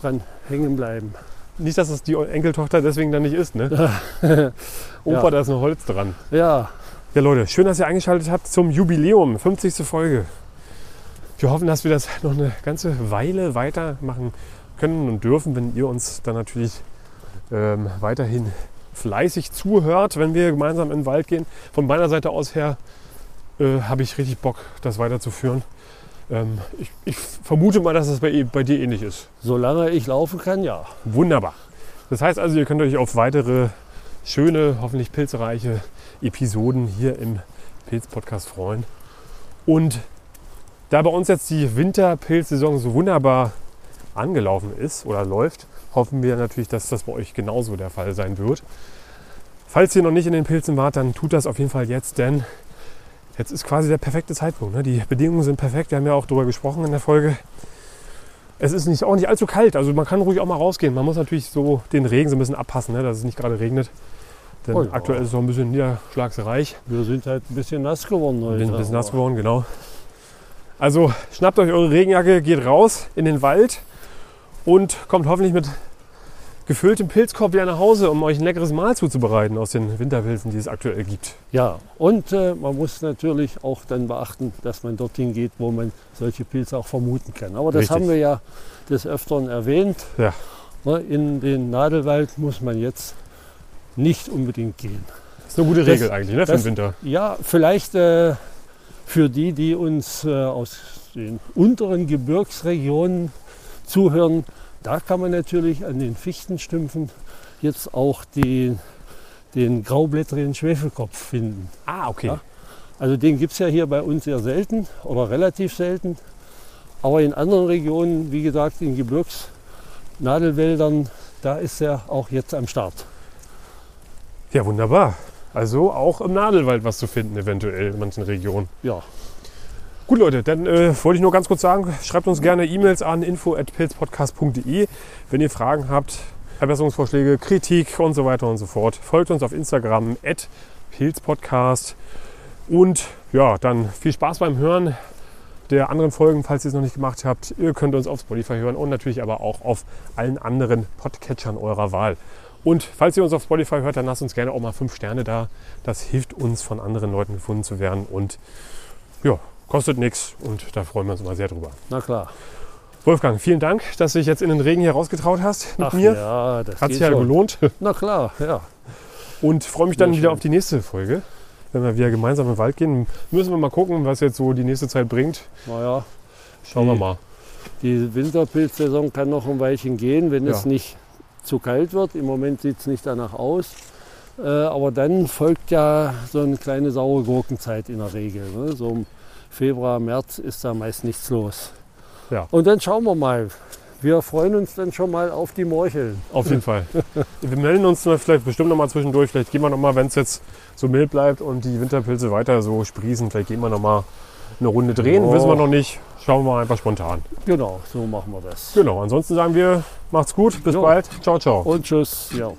Speaker 2: dran hängen bleiben.
Speaker 1: Nicht, dass es die Enkeltochter deswegen dann nicht ist, ne? Opa,
Speaker 2: Ja.
Speaker 1: da ist noch Holz dran.
Speaker 2: Ja,
Speaker 1: Ja, Leute, schön, dass ihr eingeschaltet habt zum Jubiläum, 50. Folge. Wir hoffen, dass wir das noch eine ganze Weile weitermachen können und dürfen, wenn ihr uns dann natürlich ähm, weiterhin fleißig zuhört, wenn wir gemeinsam in den Wald gehen. Von meiner Seite aus her äh, habe ich richtig Bock, das weiterzuführen. Ähm, ich, ich vermute mal, dass es bei, bei dir ähnlich ist.
Speaker 2: solange ich laufen kann, ja.
Speaker 1: Wunderbar. Das heißt also, ihr könnt euch auf weitere schöne, hoffentlich pilzreiche Episoden hier im Pilz-Podcast freuen. Und da bei uns jetzt die Winterpilzsaison so wunderbar angelaufen ist oder läuft, hoffen wir natürlich, dass das bei euch genauso der Fall sein wird. Falls ihr noch nicht in den Pilzen wart, dann tut das auf jeden Fall jetzt, denn jetzt ist quasi der perfekte Zeitpunkt. Ne? Die Bedingungen sind perfekt. Wir haben ja auch darüber gesprochen in der Folge. Es ist nicht, auch nicht allzu kalt, also man kann ruhig auch mal rausgehen. Man muss natürlich so den Regen so ein bisschen abpassen, ne? dass es nicht gerade regnet. Denn
Speaker 2: Oh ja.
Speaker 1: aktuell ist es noch ein bisschen niederschlagsreich.
Speaker 2: Wir sind halt ein bisschen nass geworden heute.
Speaker 1: bin ein bisschen nass geworden, genau. Also schnappt euch eure Regenjacke, geht raus in den Wald und kommt hoffentlich mit gefülltem Pilzkorb wieder nach Hause, um euch ein leckeres Mahl zuzubereiten aus den Winterpilzen, die es aktuell gibt.
Speaker 2: Ja, und äh, man muss natürlich auch dann beachten, dass man dorthin geht, wo man solche Pilze auch vermuten kann. Aber das
Speaker 1: Richtig.
Speaker 2: haben wir ja des Öfteren erwähnt.
Speaker 1: Ja.
Speaker 2: Ne, In den Nadelwald muss man jetzt nicht unbedingt gehen.
Speaker 1: Das ist eine gute
Speaker 2: Das-
Speaker 1: Regel eigentlich ne, für
Speaker 2: das-
Speaker 1: den Winter.
Speaker 2: Ja, vielleicht äh, für die, die uns äh, aus den unteren Gebirgsregionen zuhören, da kann man natürlich an den Fichtenstümpfen jetzt auch die, den graublättrigen Schwefelkopf finden.
Speaker 1: Ah, okay.
Speaker 2: Ja. Also den gibt es ja hier bei uns sehr selten oder relativ selten. Aber in anderen Regionen, wie gesagt, in Gebirgsnadelwäldern, da ist er auch jetzt am Start.
Speaker 1: Ja, wunderbar. Also auch im Nadelwald was zu finden, eventuell in manchen Regionen.
Speaker 2: Ja,
Speaker 1: Gut, Leute, dann äh, wollte ich nur ganz kurz sagen, schreibt uns gerne E-Mails an info.pilzpodcast.de, wenn ihr Fragen habt, Verbesserungsvorschläge, Kritik und so weiter und so fort. Folgt uns auf Instagram pilzpodcast und ja, dann viel Spaß beim Hören der anderen Folgen, falls ihr es noch nicht gemacht habt. Ihr könnt uns auf Spotify hören und natürlich aber auch auf allen anderen Podcatchern eurer Wahl. Und falls ihr uns auf Spotify hört, dann lasst uns gerne auch mal fünf Sterne da. Das hilft uns, von anderen Leuten gefunden zu werden und ja, kostet nichts und da freuen wir uns immer sehr drüber.
Speaker 2: na klar.
Speaker 1: Wolfgang, vielen Dank, dass du dich jetzt in den Regen hier rausgetraut hast mit
Speaker 2: Ach
Speaker 1: mir.
Speaker 2: ja, das
Speaker 1: Hat sich ja
Speaker 2: schon.
Speaker 1: gelohnt
Speaker 2: Na klar, ja.
Speaker 1: und freue mich dann
Speaker 2: Sehr
Speaker 1: wieder
Speaker 2: schön.
Speaker 1: auf die nächste Folge. Wenn wir wieder gemeinsam im Wald gehen, müssen wir mal gucken, was jetzt so die nächste Zeit bringt.
Speaker 2: Naja,
Speaker 1: Schauen wir
Speaker 2: Die-
Speaker 1: mal.
Speaker 2: die Winterpilzsaison kann noch ein Weilchen gehen, wenn es
Speaker 1: Ja.
Speaker 2: nicht zu kalt wird. Im Moment sieht es nicht danach aus. Äh, aber dann folgt ja so eine kleine saure Gurkenzeit in der Regel. Ne? So im Februar, März ist da meist nichts los.
Speaker 1: Ja.
Speaker 2: Und dann schauen wir mal, wir freuen uns dann schon mal auf die Morcheln.
Speaker 1: Auf jeden Fall. Wir melden uns vielleicht bestimmt noch mal zwischendurch. Vielleicht gehen wir noch mal, wenn es jetzt so mild bleibt und die Winterpilze weiter so sprießen, vielleicht gehen wir noch mal eine Runde drehen.
Speaker 2: Ja.
Speaker 1: Wissen wir noch nicht. Schauen wir mal einfach spontan.
Speaker 2: Genau, so machen wir das.
Speaker 1: Genau. Ansonsten sagen wir, macht's gut. Bis
Speaker 2: Jo.
Speaker 1: bald. Ciao, ciao.
Speaker 2: Und tschüss. Ja.